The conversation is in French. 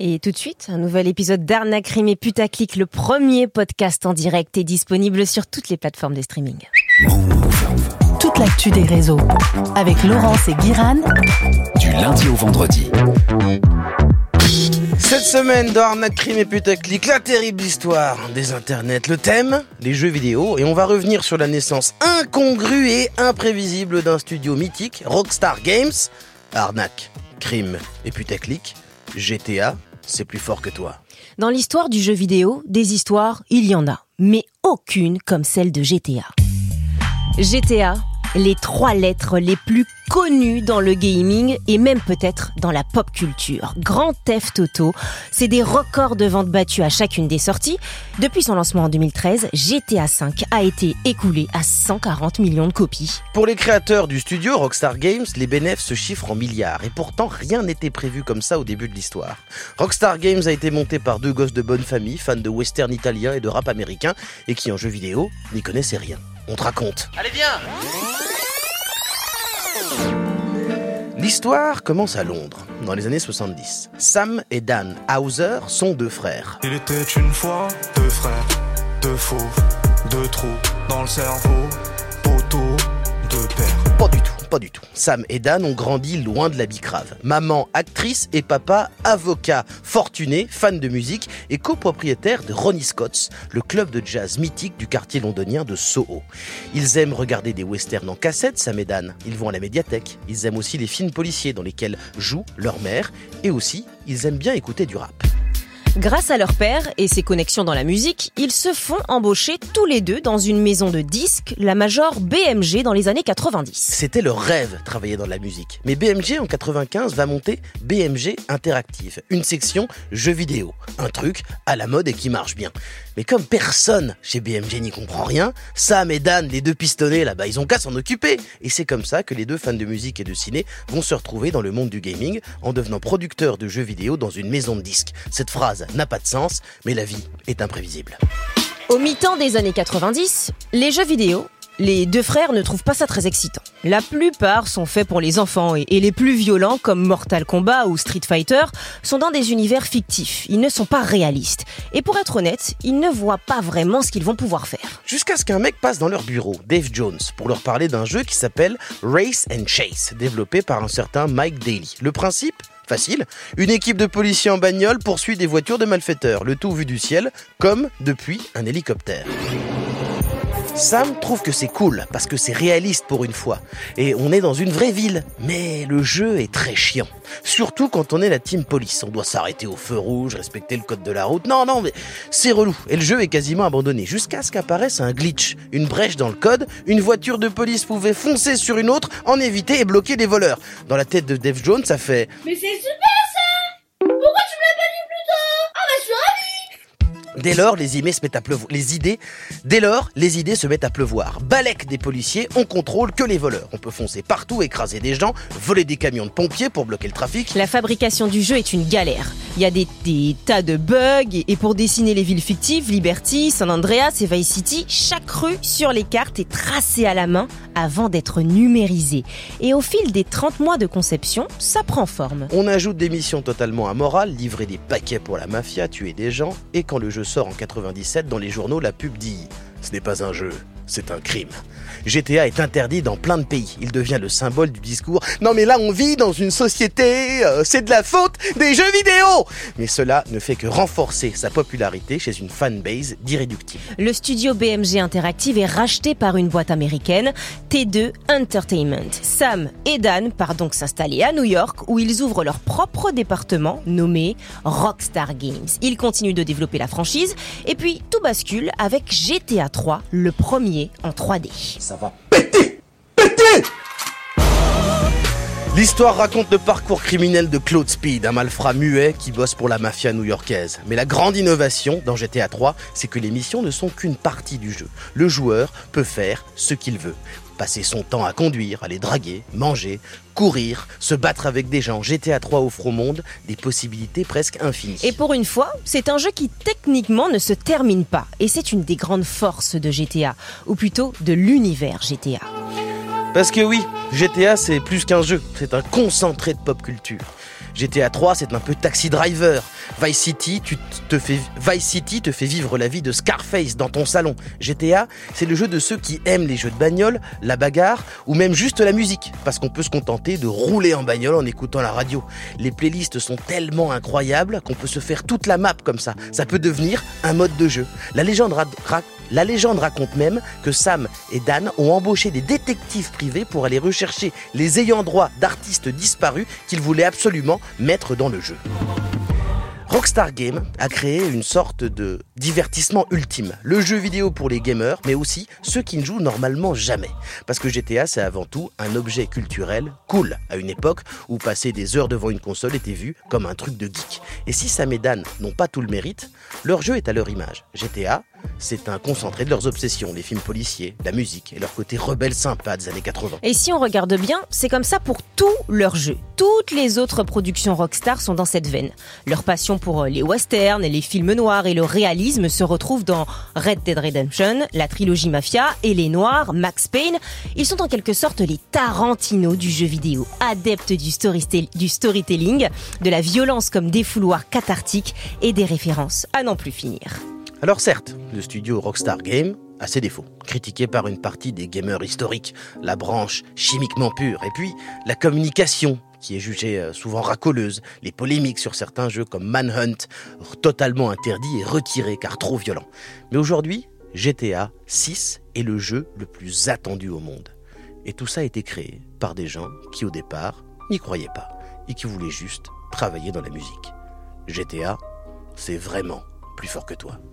Et tout de suite, un nouvel épisode d'Arnaque Crime et Putaclic, le premier podcast en direct est disponible sur toutes les plateformes de streaming. Toute l'actu des réseaux avec Laurence et Guiran du lundi au vendredi. Cette semaine dans Arnaque Crime et Putaclic, la terrible histoire des internets, le thème, les jeux vidéo, et on va revenir sur la naissance incongrue et imprévisible d'un studio mythique, Rockstar Games, Arnaque, Crime et Putaclic, GTA, c'est plus fort que toi. Dans l'histoire du jeu vidéo, des histoires, il y en a, mais aucune comme celle de GTA. GTA, les trois lettres les plus connues dans le gaming et même peut-être dans la pop culture. Grand Theft Auto, c'est des records de ventes battus à chacune des sorties. Depuis son lancement en 2013, GTA V a été écoulé à 140 millions de copies. Pour les créateurs du studio Rockstar Games, les bénéfices se chiffrent en milliards et pourtant rien n'était prévu comme ça au début de l'histoire. Rockstar Games a été monté par deux gosses de bonne famille, fans de western italien et de rap américain et qui en jeu vidéo n'y connaissaient rien. On te raconte. Allez viens L'histoire commence à Londres, dans les années 70. Sam et Dan Hauser sont deux frères. Il était une fois deux frères, deux fauves, deux trous dans le cerveau. Du tout. Sam et Dan ont grandi loin de la bicrave. Maman actrice et papa avocat, fortuné, fan de musique et copropriétaire de Ronnie Scott's, le club de jazz mythique du quartier londonien de Soho. Ils aiment regarder des westerns en cassette, Sam et Dan. Ils vont à la médiathèque. Ils aiment aussi les films policiers dans lesquels joue leur mère. Et aussi, ils aiment bien écouter du rap. Grâce à leur père et ses connexions dans la musique, ils se font embaucher tous les deux dans une maison de disques, la Major BMG dans les années 90. C'était leur rêve, travailler dans la musique. Mais BMG en 95 va monter BMG Interactive, une section jeux vidéo. Un truc à la mode et qui marche bien. Mais comme personne chez BMG n'y comprend rien, Sam et Dan, les deux pistonnés là-bas, ils ont qu'à s'en occuper. Et c'est comme ça que les deux fans de musique et de ciné vont se retrouver dans le monde du gaming en devenant producteurs de jeux vidéo dans une maison de disques. Cette phrase n'a pas de sens, mais la vie est imprévisible. Au mi-temps des années 90, les jeux vidéo, les deux frères ne trouvent pas ça très excitant. La plupart sont faits pour les enfants et, les plus violents, comme Mortal Kombat ou Street Fighter, sont dans des univers fictifs. Ils ne sont pas réalistes. Et pour être honnête, ils ne voient pas vraiment ce qu'ils vont pouvoir faire. Jusqu'à ce qu'un mec passe dans leur bureau, Dave Jones, pour leur parler d'un jeu qui s'appelle Race and Chase, développé par un certain Mike Daly. Le principe? Facile, une équipe de policiers en bagnole poursuit des voitures de malfaiteurs, le tout vu du ciel, comme depuis un hélicoptère. Sam trouve que c'est cool parce que c'est réaliste pour une fois et on est dans une vraie ville. Mais le jeu est très chiant. Surtout quand on est la team police. On doit s'arrêter au feu rouge, respecter le code de la route. Non, non, mais c'est relou. Et le jeu est quasiment abandonné jusqu'à ce qu'apparaisse un glitch, une brèche dans le code. Une voiture de police pouvait foncer sur une autre, en éviter et bloquer les voleurs. Dans la tête de Dave Jones, ça fait Dès lors, les idées se mettent à pleuvoir. Les idées, dès lors, les idées se mettent à pleuvoir. Balek des policiers, on contrôle que les voleurs. On peut foncer partout, écraser des gens, voler des camions de pompiers pour bloquer le trafic. La fabrication du jeu est une galère. Il y a des, des tas de bugs et pour dessiner les villes fictives, Liberty, San Andreas et Vice City, chaque rue sur les cartes est tracée à la main avant d'être numérisée. Et au fil des 30 mois de conception, ça prend forme. On ajoute des missions totalement amorales, livrer des paquets pour la mafia, tuer des gens, et quand le jeu sort en 97 dans les journaux, la pub dit. Ce n'est pas un jeu, c'est un crime. GTA est interdit dans plein de pays. Il devient le symbole du discours Non mais là on vit dans une société, euh, c'est de la faute des jeux vidéo Mais cela ne fait que renforcer sa popularité chez une fanbase d'irréductible. Le studio BMG Interactive est racheté par une boîte américaine, T2 Entertainment. Sam et Dan partent donc s'installer à New York où ils ouvrent leur propre département nommé Rockstar Games. Ils continuent de développer la franchise et puis tout bascule avec GTA 3, le premier en 3D. Ça va péter Péter L'histoire raconte le parcours criminel de Claude Speed, un malfrat muet qui bosse pour la mafia new-yorkaise. Mais la grande innovation dans GTA 3, c'est que les missions ne sont qu'une partie du jeu. Le joueur peut faire ce qu'il veut. Passer son temps à conduire, aller draguer, manger, courir, se battre avec des gens. GTA 3 offre au monde des possibilités presque infinies. Et pour une fois, c'est un jeu qui techniquement ne se termine pas. Et c'est une des grandes forces de GTA, ou plutôt de l'univers GTA. Parce que oui, GTA c'est plus qu'un jeu, c'est un concentré de pop culture. GTA 3 c'est un peu Taxi Driver, Vice City, tu te fais, fait vivre la vie de Scarface dans ton salon. GTA, c'est le jeu de ceux qui aiment les jeux de bagnole, la bagarre ou même juste la musique, parce qu'on peut se contenter de rouler en bagnole en écoutant la radio. Les playlists sont tellement incroyables qu'on peut se faire toute la map comme ça. Ça peut devenir un mode de jeu. La légende, la légende raconte même que Sam et Dan ont embauché des détectives privés pour aller rechercher les ayants droit d'artistes disparus qu'ils voulaient absolument mettre dans le jeu. Rockstar Games a créé une sorte de divertissement ultime, le jeu vidéo pour les gamers, mais aussi ceux qui ne jouent normalement jamais. Parce que GTA, c'est avant tout un objet culturel cool, à une époque où passer des heures devant une console était vu comme un truc de geek. Et si Sam et Dan n'ont pas tout le mérite, leur jeu est à leur image. GTA, c'est un concentré de leurs obsessions, les films policiers, la musique et leur côté rebelle sympa des années 80. Et si on regarde bien, c'est comme ça pour tous leurs jeux. Toutes les autres productions Rockstar sont dans cette veine. Leur passion pour les westerns les films noirs et le réalisme se retrouvent dans Red Dead Redemption, la trilogie Mafia et les Noirs, Max Payne. Ils sont en quelque sorte les Tarantino du jeu vidéo, adeptes du storytelling, de la violence comme défouloir cathartique et des références à n'en plus finir. Alors certes, le studio Rockstar Games a ses défauts, critiqué par une partie des gamers historiques, la branche chimiquement pure, et puis la communication qui est jugée euh, souvent racoleuse, les polémiques sur certains jeux comme Manhunt, totalement interdits et retirés car trop violents. Mais aujourd'hui, GTA 6 est le jeu le plus attendu au monde. Et tout ça a été créé par des gens qui au départ n'y croyaient pas et qui voulaient juste travailler dans la musique. GTA, c'est vraiment plus fort que toi.